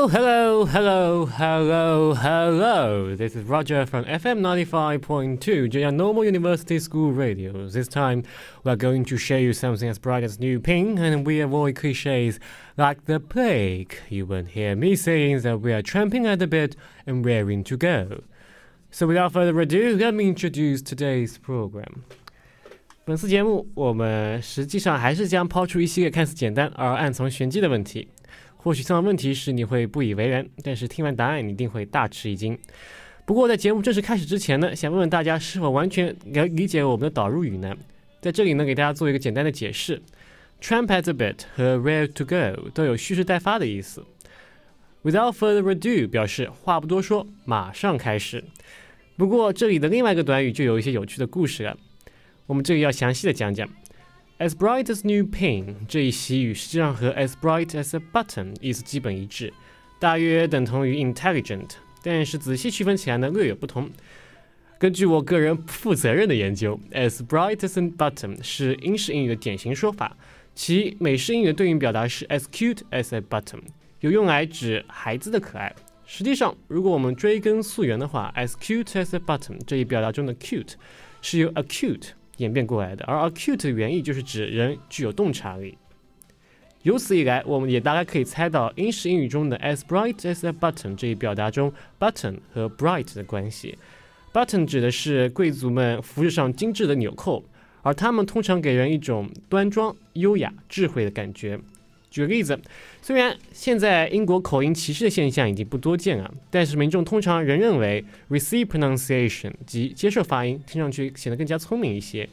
Hello, hello, hello, hello, hello. This is Roger from FM 95.2, JR Normal University School Radio. This time, we are going to show you something as bright as new pink, and we avoid cliches like the plague. You won't hear me saying that we are tramping at the bit and raring to go. So, without further ado, let me introduce today's program. 本次节目，我们实际上还是将抛出一系列看似简单而暗藏玄机的问题。 或许听到问题时你会不以为然，但是听完答案你一定会大吃一惊。不过在节目正式开始之前呢，想问问大家是否完全了理解我们的导入语呢？在这里呢，给大家做一个简单的解释：tramp at a bit 和 ready to go 都有蓄势待发的意思。Without further ado 表示话不多说，马上开始。不过这里的另外一个短语就有一些有趣的故事了，我们这里要详细的讲讲。As bright as new pin 这一习语实际上和 as bright as a button 意思基本一致，大约等同于 intelligent，但是仔细区分起来呢略有不同。根据我个人负责任的研究，as bright as a button 是英式英语的典型说法，其美式英语的对应表达是 as cute as a button，有用来指孩子的可爱。实际上，如果我们追根溯源的话，as cute as a button 这一表达中的 cute 是由 acute 演变过来的，而 acute 的原意就是指人具有洞察力。由此一来，我们也大概可以猜到英式英语中的 as bright as a button 这一表达中 button 和 bright 的关系。button 指的是贵族们服饰上精致的纽扣，而它们通常给人一种端庄、优雅、智慧的感觉。举个例子，虽然现在英国口音歧视的现象已经不多见了，但是民众通常仍认为 receive pronunciation 即接受发音听上去显得更加聪明一些。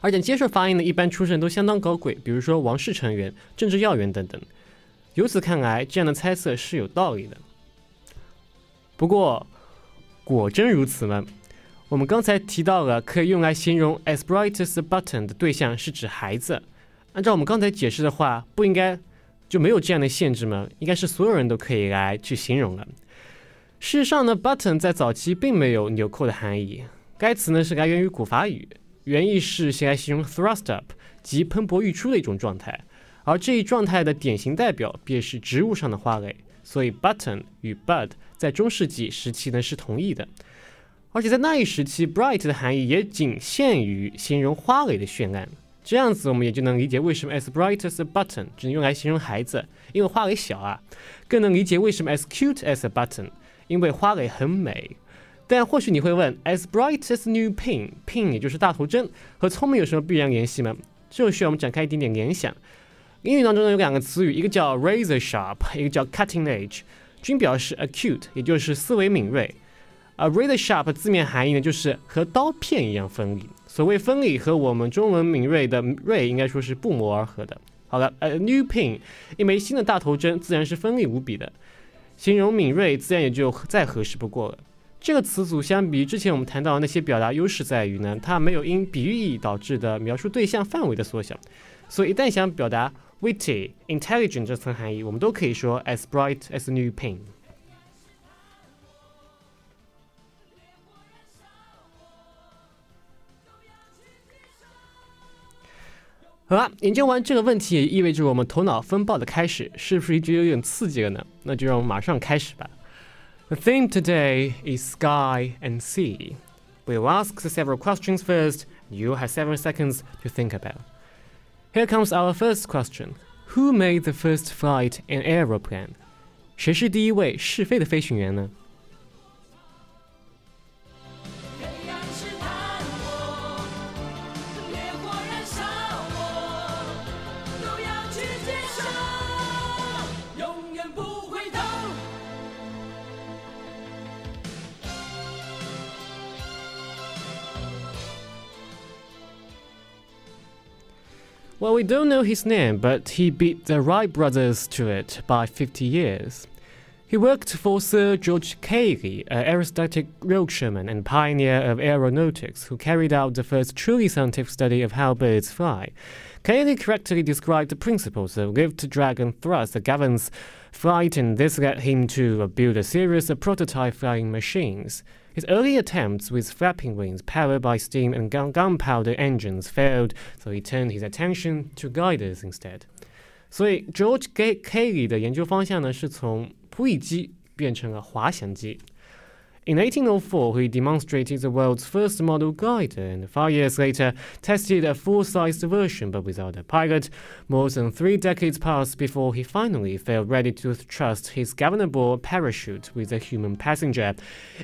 而且接受发音的一般出身都相当高贵，比如说王室成员、政治要员等等。由此看来，这样的猜测是有道理的。不过，果真如此吗？我们刚才提到了可以用来形容 as bright as a button 的对象是指孩子。按照我们刚才解释的话，不应该就没有这样的限制吗？应该是所有人都可以来去形容了。事实上呢，button 在早期并没有纽扣的含义，该词呢是来源于古法语，原意是用来形容 thrust up，即喷薄欲出的一种状态。而这一状态的典型代表便是植物上的花蕾，所以 button 与 bud 在中世纪时期呢是同义的。而且在那一时期，bright 的含义也仅限于形容花蕾的绚烂。这样子，我们也就能理解为什么 as bright as a button 只能用来形容孩子，因为花蕾小啊。更能理解为什么 as cute as a button，因为花蕾很美。但或许你会问，as bright as new pin，pin 也就是大头针，和聪明有什么必然联系吗？这就需要我们展开一点点联想。英语当中呢有两个词语，一个叫 razor sharp，一个叫 cutting edge，均表示 acute，也就是思维敏锐。而 razor sharp 字面含义呢就是和刀片一样锋利。所谓锋利和我们中文敏锐的锐应该说是不谋而合的。好了，a new pin，一枚新的大头针自然是锋利无比的，形容敏锐自然也就再合适不过了。这个词组相比之前我们谈到的那些表达优势在于呢，它没有因比喻意义导致的描述对象范围的缩小，所以一旦想表达 witty、intelligent 这层含义，我们都可以说 as bright as a new pin。好了，研究完这个问题，也意味着我们头脑风暴的开始，是不是觉得有点刺激了呢？那就让我们马上开始吧。The theme today is sky and sea. We'll ask several questions first. You have several seconds to think about. Here comes our first question. Who made the first flight in aeroplane? 谁是第一位试飞的飞行员呢 ？Well, we don't know his name, but he beat the Wright brothers to it by 50 years. He worked for Sir George Cayley, an aristocratic Yorkshireman and pioneer of aeronautics, who carried out the first truly scientific study of how birds fly. Cayley correctly described the principles of lift, drag, and thrust that governs flight, and this led him to build a series of prototype flying machines. His early attempts with flapping wings powered by steam and gunpowder engines failed, so he turned his attention to gliders instead. 所以 George Cayley 的研究方向呢，是从扑翼机变成了滑翔机。In 1804, he demonstrated the world's first model glider, and five years later, tested a full-sized version but without a pilot. More than three decades passed before he finally felt ready to trust his governable parachute with a human passenger.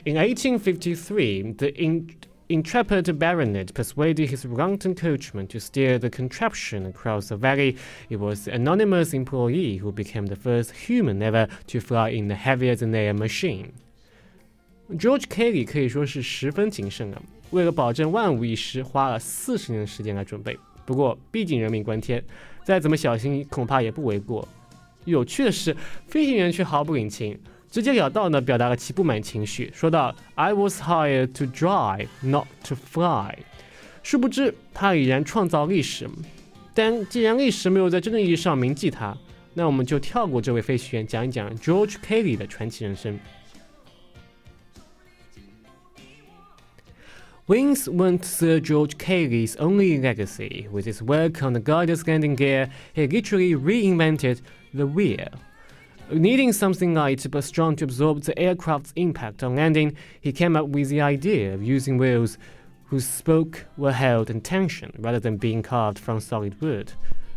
In 1853, the in intrepid baronet persuaded his reluctant coachman to steer the contraption across the valley. It was the anonymous employee who became the first human ever to fly in the heavier-than-air machine. George Kelly 可以说是十分谨慎啊，为了保证万无一失，花了四十年的时间来准备。不过，毕竟人命关天，再怎么小心，恐怕也不为过。有趣的是，飞行员却毫不领情。直截了当地表达了其不满情绪，说道：“I was hired to drive, not to fly。”殊不知，他已然创造历史。但既然历史没有在真正意义上铭记他，那我们就跳过这位飞行员，讲一讲 George Kelly 的传奇人生。Wings weren't Sir George Cayley's only legacy. With his work on the glider's landing gear, he literally reinvented the wheel. Needing something light but strong to absorb the aircraft's impact on landing, he came up with the idea of using wheels whose spokes were held in tension rather than being carved from solid wood.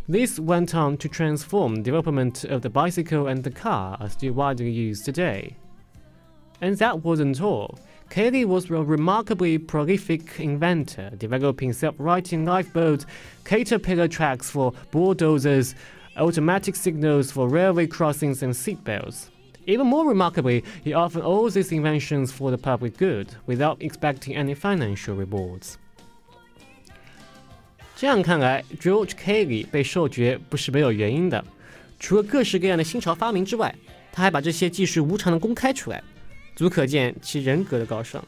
This went on to transform the development of the bicycle and the car as still widely used today. And that wasn't all. Cayley was a remarkably prolific inventor, developing self-righting lifeboats, caterpillar tracks for bulldozers, automatic signals for railway crossings and seatbelts. Even more remarkably, he offered all these inventions for the public good, without expecting any financial rewards. 这样看来，George 足可见其人格的高尚。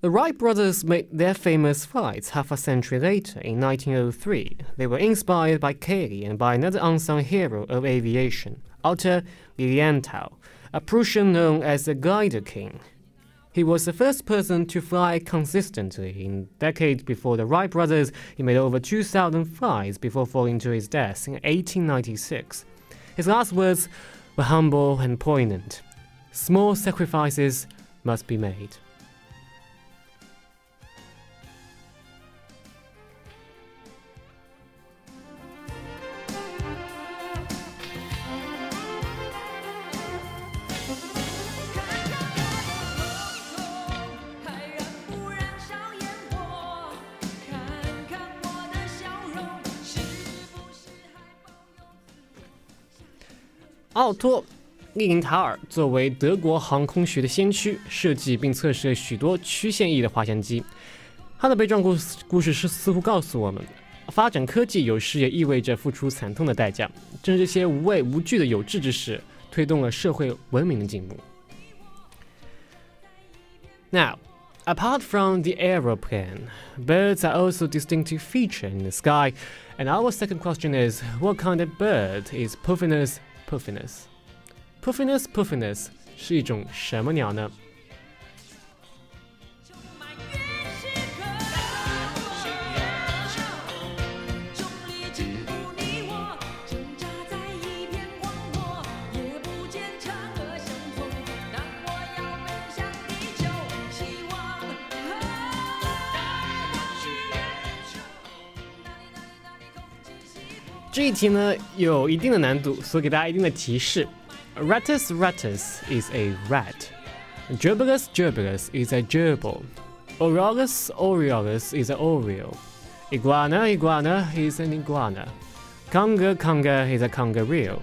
The Wright brothers made their famous flights half a century later in 1903. They were inspired by Cayley and by another unsung hero of aviation, Otto Lilienthal, a Prussian known as the Glider King. He was the first person to fly consistently. In decades before the Wright brothers, he made over 2,000 flights before falling to his death in 1896. His last words were humble and poignant. Small sacrifices must be made. 奥托·利林塔尔作为德国航空学的先驱，设计并测试了许多曲线翼的滑翔机。他的悲壮故事故事是似乎告诉我们，发展科技有时也意味着付出惨痛的代价。正是这些无畏无惧的有志之士，推动了社会文明的进步。Now, apart from the aeroplane, birds are also distinctive feature in the sky. And our second question is, what kind of bird is Puffinus puffiness。puffiness puffiness 是一种什么鸟呢？这一题呢有一定的难度，所以给大家一定的提示：Rattus rattus is a rat. Gerbillus gerbillus is a gerbil. Oriolus oriolus is an oriole. Iguana iguana is an iguana. Conger conger is a kangaroo.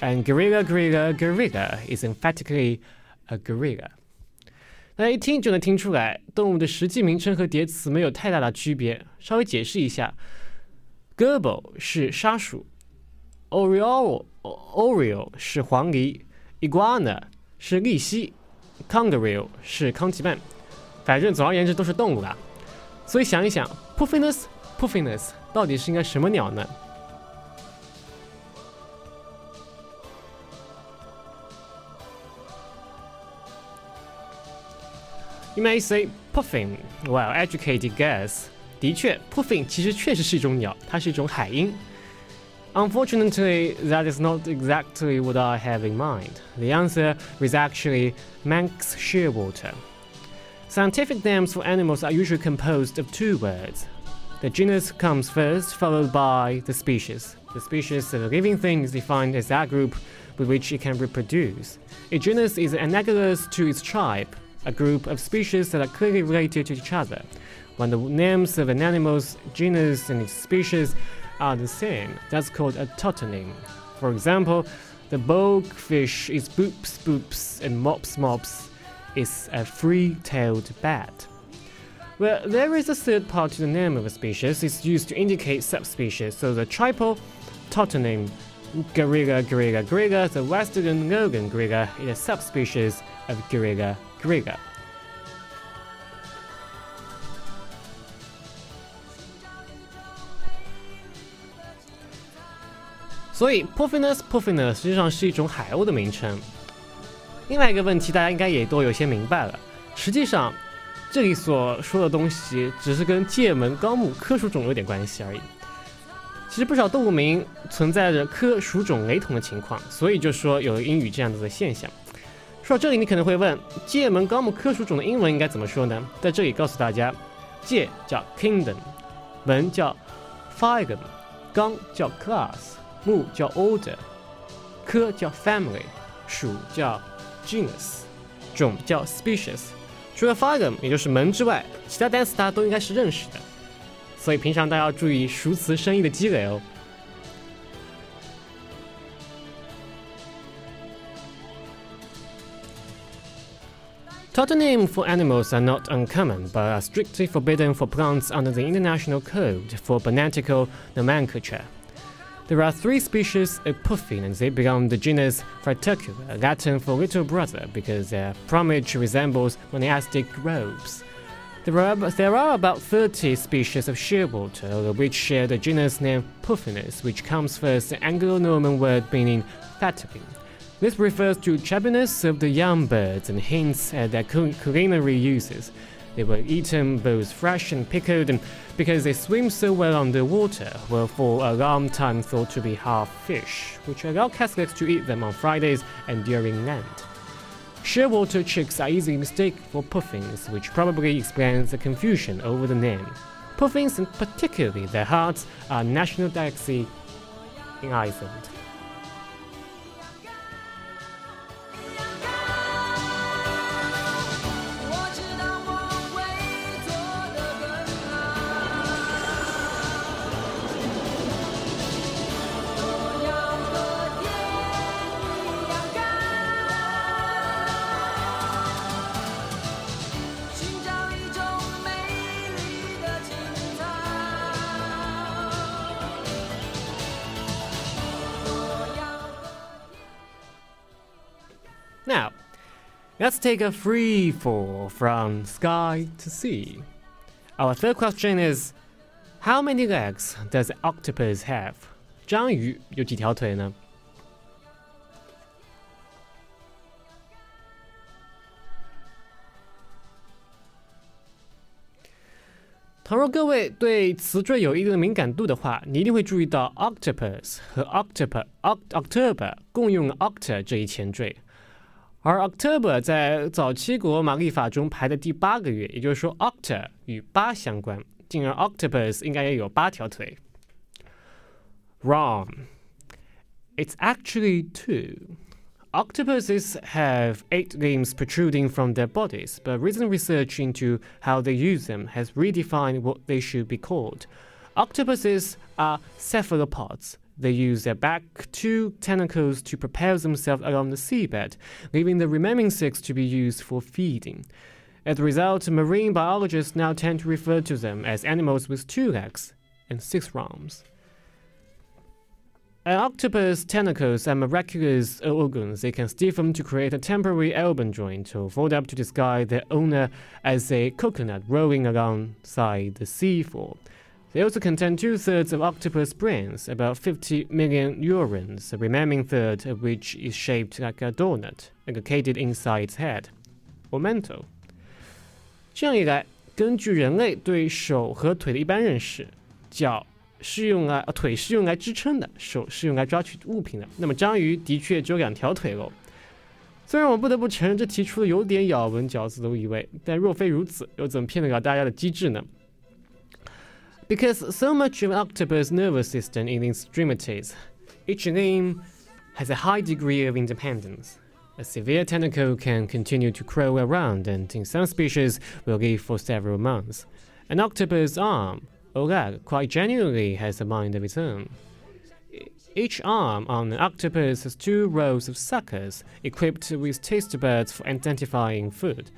And gorilla gorilla gorilla is emphatically a gorilla. 大家一听就能听出来，动物的实际名称和叠词没有太大的区别。稍微解释一下。gobble 是沙鼠 oriol orio 是黄鹂 iguana 是鬣蜥 kongaroo 是康吉曼反正总而言之都是动物啦所以想一想 puffiness puffiness 到底是应该什么鸟呢 you may say puffing well educated guess 的确，puffin 其实确实是一种鸟，它是一种海鹰。Unfortunately, that is not exactly what I have in mind. The answer is actually Manx shearwater. Scientific names for animals are usually composed of two words. The genus comes first, followed by the species. The species of a living thing is defined as that group with which it can reproduce. A genus is analogous to its tribe, a group of species that are clearly related to each other. When the names of an animal's genus and its species are the same, that's called a tautonym. For example, the bogfish is boops boops and mops mops is a three-tailed bat. Well, there is a third part to the name of a species. It's used to indicate subspecies. So the triple tautonym Gorilla gorilla gorilla, the western lowland gorilla, is a subspecies of Gorilla gorilla. 所以 Puffinus puffinus 实际上是一种海鸥的名称。另外一个问题，大家应该也都有些明白了。实际上，这里所说的东西只是跟界门纲目科属种有点关系而已。其实不少动物名存在着科属种雷同的情况，所以就说有英语这样子的现象。说到这里，你可能会问，界门纲目科属种的英文应该怎么说呢？在这里告诉大家，界叫 kingdom，门叫 f i g e m 纲叫 class。木叫 order，科叫 family，属叫 genus，种叫 species。除了 phylum 也就是门之外，其他单词大家都应该是认识的，所以平常大家要注意熟词生意的积累哦。Tautonyms for animals are not uncommon, but are strictly forbidden for plants under the International Code for Botanical Nomenclature. There are three species of puffin and they belong to the genus Fratercula, Latin for little brother because their plumage resembles monastic robes. There are, there are about 30 species of shearwater, which share the genus name Puffinus, which comes first the Anglo-Norman word meaning fattening. This refers to chubbiness of the young birds and hints at uh, their culinary uses. They were eaten both fresh and pickled, and because they swim so well underwater, were for a long time thought to be half fish, which allowed Catholics to eat them on Fridays and during Lent. Shearwater chicks are easily mistaken for puffins, which probably explains the confusion over the name. Puffins, and particularly their hearts, are national delicacy in Iceland. take a free fall from sky to sea. Our third question is, how many legs does octopus have? 章鱼有几条腿呢？倘若各位对词缀有一定的敏感度的话，你一定会注意到 octopus 和 october october 共用 octa 这一前缀。 而 October 在早期国玛历法中排的第八个月，也就是说 Octa 与八相关，进而 Octopus 应该也有八条腿。Wrong. It's actually two. Octopuses have eight limbs protruding from their bodies, but recent research into how they use them has redefined what they should be called. Octopuses are cephalopods, they use their back two tentacles to propel themselves along the seabed, leaving the remaining six to be used for feeding. As a result, marine biologists now tend to refer to them as animals with two legs and six arms. An octopus tentacles are miraculous organs. They can stiffen to create a temporary elbow joint or fold up to disguise their owner as a coconut rolling alongside the seafloor. They also contain two thirds of octopus brains, about 50 million neurons, the remaining third of which is shaped like a donut, located inside its head, or mental. 这样一来，根据人类对手和腿的一般认识，脚是用来，腿是用来支撑的，手是用来抓取物品的。那么章鱼的确只有两条腿喽。虽然我不得不承认，这提出的有点咬文嚼字的意味，但若非如此，又怎么骗得了大家的机智呢？Because so much of octopus nervous system is in extremities, each limb has a high degree of independence. A severe tentacle can continue to crawl around and, in some species, will live for several months. An octopus arm or leg quite genuinely has a mind of its own. Each arm on an octopus has two rows of suckers equipped with taste buds for identifying food.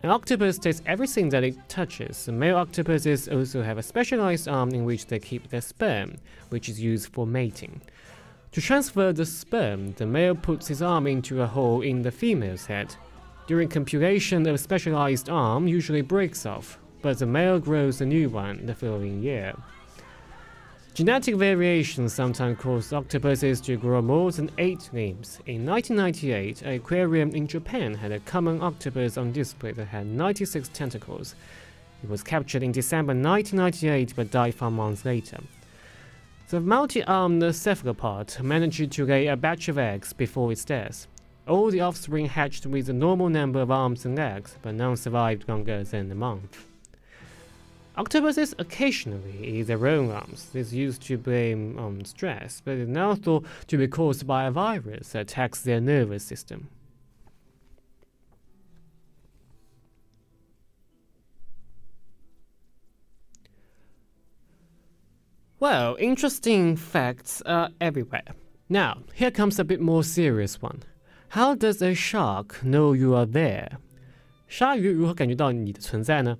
An octopus tastes everything that it touches. Male octopuses also have a specialized arm in which they keep their sperm, which is used for mating. To transfer the sperm, the male puts his arm into a hole in the female's head. During copulation, a specialized arm usually breaks off, but the male grows a new one the following year. Genetic variations sometimes cause octopuses to grow more than eight limbs. In 1998, an aquarium in Japan had a common octopus on display that had 96 tentacles. It was captured in December 1998 but died five months later. The multi-armed cephalopod managed to lay a batch of eggs before its death. All the offspring hatched with a normal number of arms and legs, but none survived longer than a month. Octopuses occasionally eat their own arms. This used to blame on stress, but is now thought to be caused by a virus that attacks their nervous system. Well, interesting facts are everywhere. Now, here comes a bit more serious one. How does a shark know you are there? 鲨鱼如何感觉到你的存在呢？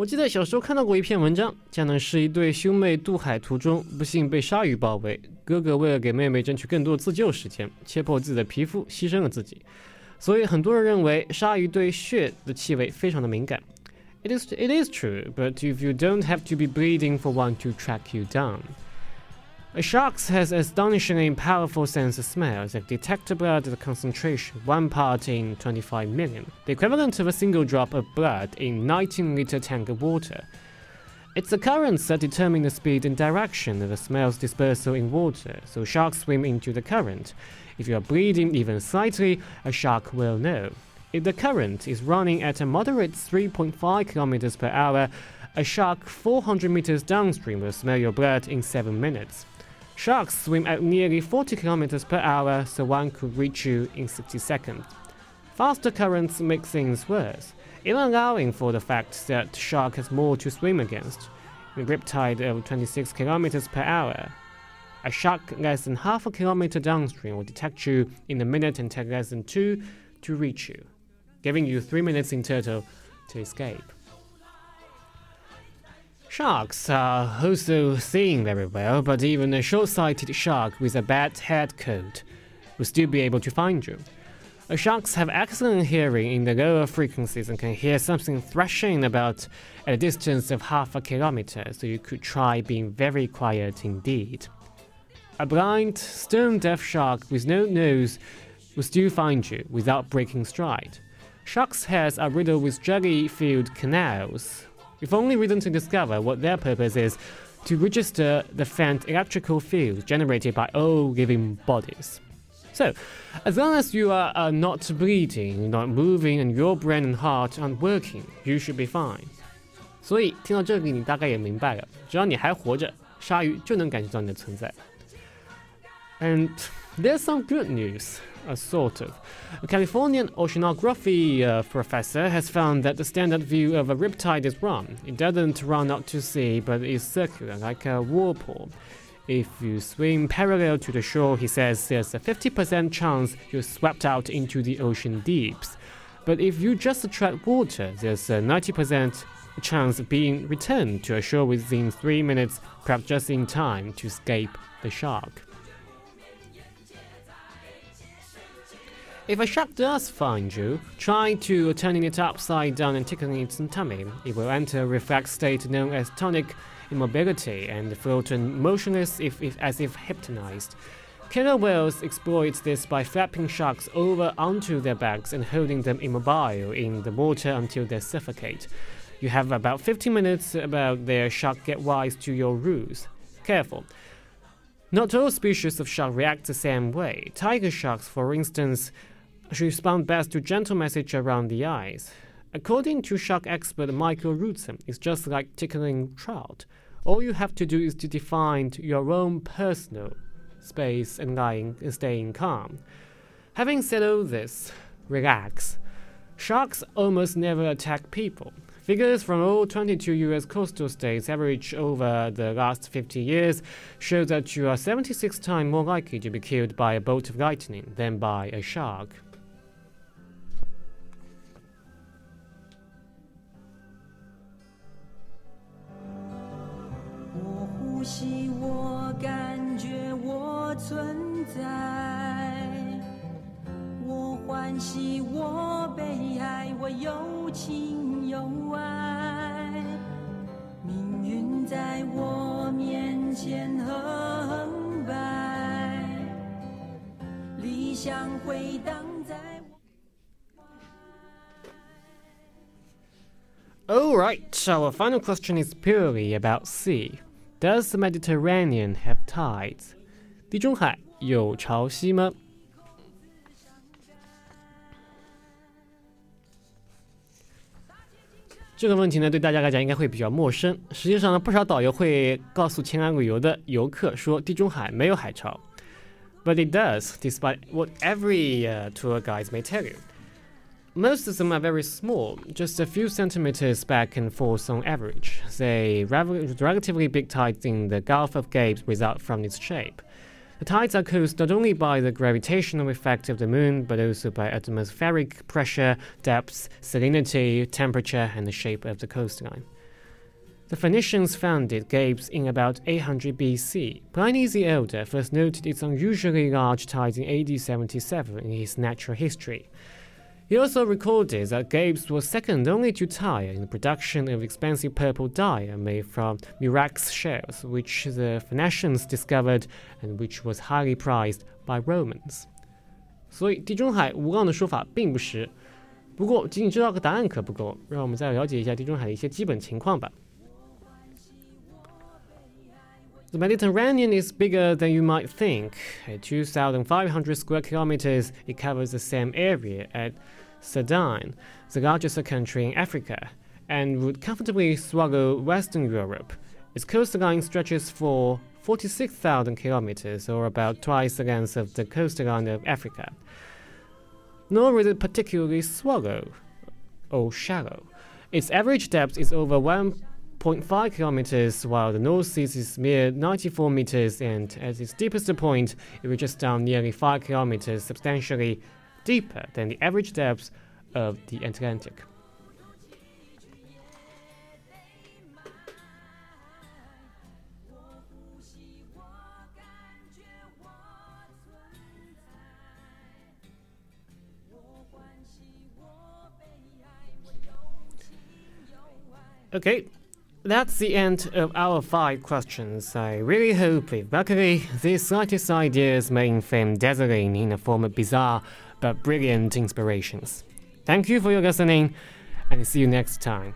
我记得小时候看到过一篇文章，讲的是一对兄妹渡海途中不幸被鲨鱼包围，哥哥为了给妹妹争取更多自救时间，切破自己的皮肤牺牲了自己。所以很多人认为鲨鱼对血的气味非常的敏感。It is it is true, but if you don't have to be bleeding for one to track you down. A shark has astonishingly powerful sense of smell that detect blood at a concentration, one part in 25 million, the equivalent of a single drop of blood in 19 liter tank of water. It's the currents that determine the speed and direction of the smell's dispersal in water, so sharks swim into the current. If you are bleeding even slightly, a shark will know. If the current is running at a moderate 3.5 kilometers per hour, a shark 400 meters downstream will smell your blood in 7 minutes. Sharks swim at nearly 40 km per hour, so one could reach you in 60 seconds. Faster currents make things worse, even allowing for the fact that the shark has more to swim against. In a riptide of 26 km per hour, a shark less than half a kilometer downstream will detect you in a minute and take less than two to reach you, giving you three minutes in total to escape. Sharks are also seeing very well, but even a short-sighted shark with a bad head coat will still be able to find you. Uh, sharks have excellent hearing in the lower frequencies and can hear something thrashing about at a distance of half a kilometer, so you could try being very quiet indeed. A blind, stone-deaf shark with no nose will still find you without breaking stride. Sharks' heads are riddled with jelly-filled canals, We've only reason to discover what their purpose is to register the faint electrical fields generated by all living bodies. So, as long as you are uh, not bleeding, not moving, and your brain and heart aren't working, you should be fine. 所以听到这里，你大概也明白了，只要你还活着，鲨鱼就能感觉到你的存在。And there's some good news a sort of. A Californian oceanography uh, professor has found that the standard view of a riptide is wrong. It doesn't run out to sea, but is circular, like a whirlpool. If you swim parallel to the shore, he says there's a 50% chance you're swept out into the ocean deeps. But if you just attract water, there's a 90% chance of being returned to a shore within three minutes, perhaps just in time to escape the shark. If a shark does find you, try to turning it upside down and tickling its tummy. It will enter a reflex state known as tonic immobility and float motionless if, if, as if hypnotized. Killer whales exploit this by flapping sharks over onto their backs and holding them immobile in the water until they suffocate. You have about 15 minutes about their shark get wise to your ruse. Careful. Not all species of shark react the same way. Tiger sharks, for instance, respond best to gentle message around the eyes. According to shark expert Michael Rutzen, it's just like tickling trout. All you have to do is to define your own personal space and lying and staying calm. Having said all this, relax. Sharks almost never attack people. Figures from all 22 US coastal states average over the last 50 years show that you are 76 times more likely to be killed by a bolt of lightning than by a shark. 呼吸，我感觉我存在；我欢喜，我悲哀，我有情有爱。命运在我面前横摆，理想回荡在我怀。Alright, so our final question is purely about sea. Does the Mediterranean have tides？地中海有潮汐吗？这个问题呢，对大家来讲应该会比较陌生。实际上呢，不少导游会告诉前来旅游的游客说，地中海没有海潮。But it does, despite what every uh, tour guide may tell you. Most of them are very small, just a few centimeters back and forth on average. The relatively big tides in the Gulf of Gabes result from its shape. The tides are caused not only by the gravitational effect of the moon, but also by atmospheric pressure, depth, salinity, temperature, and the shape of the coastline. The Phoenicians founded Gabes in about 800 BC. Pliny the Elder first noted its unusually large tides in AD 77 in his Natural History. He also recorded that Gabes was second only to Tyre in the production of expensive purple dye made from murex shells, which the Phoenicians discovered and which was highly prized by Romans. 所以地中海无杠的说法并不实。不过，仅仅知道个答案可不够，让我们再了解一下地中海的一些基本情况吧。The Mediterranean is bigger than you might think. At 2,500 square kilometers, it covers the same area at Sudan, the largest country in Africa, and would comfortably swallow Western Europe. Its coastline stretches for 46,000 kilometers, or about twice the length of the coastline of Africa. Nor is it particularly swallow or shallow. Its average depth is over 1.5 kilometers, while the North Sea is mere 94 meters, and at its deepest point, it reaches down nearly 5 kilometers, substantially deeper than the average depth of the Atlantic. Okay, that's the end of our five questions. I really hope, if luckily, these slightest ideas may inflame dazzling in a form of bizarre but brilliant inspirations. Thank you for your listening, and see you next time.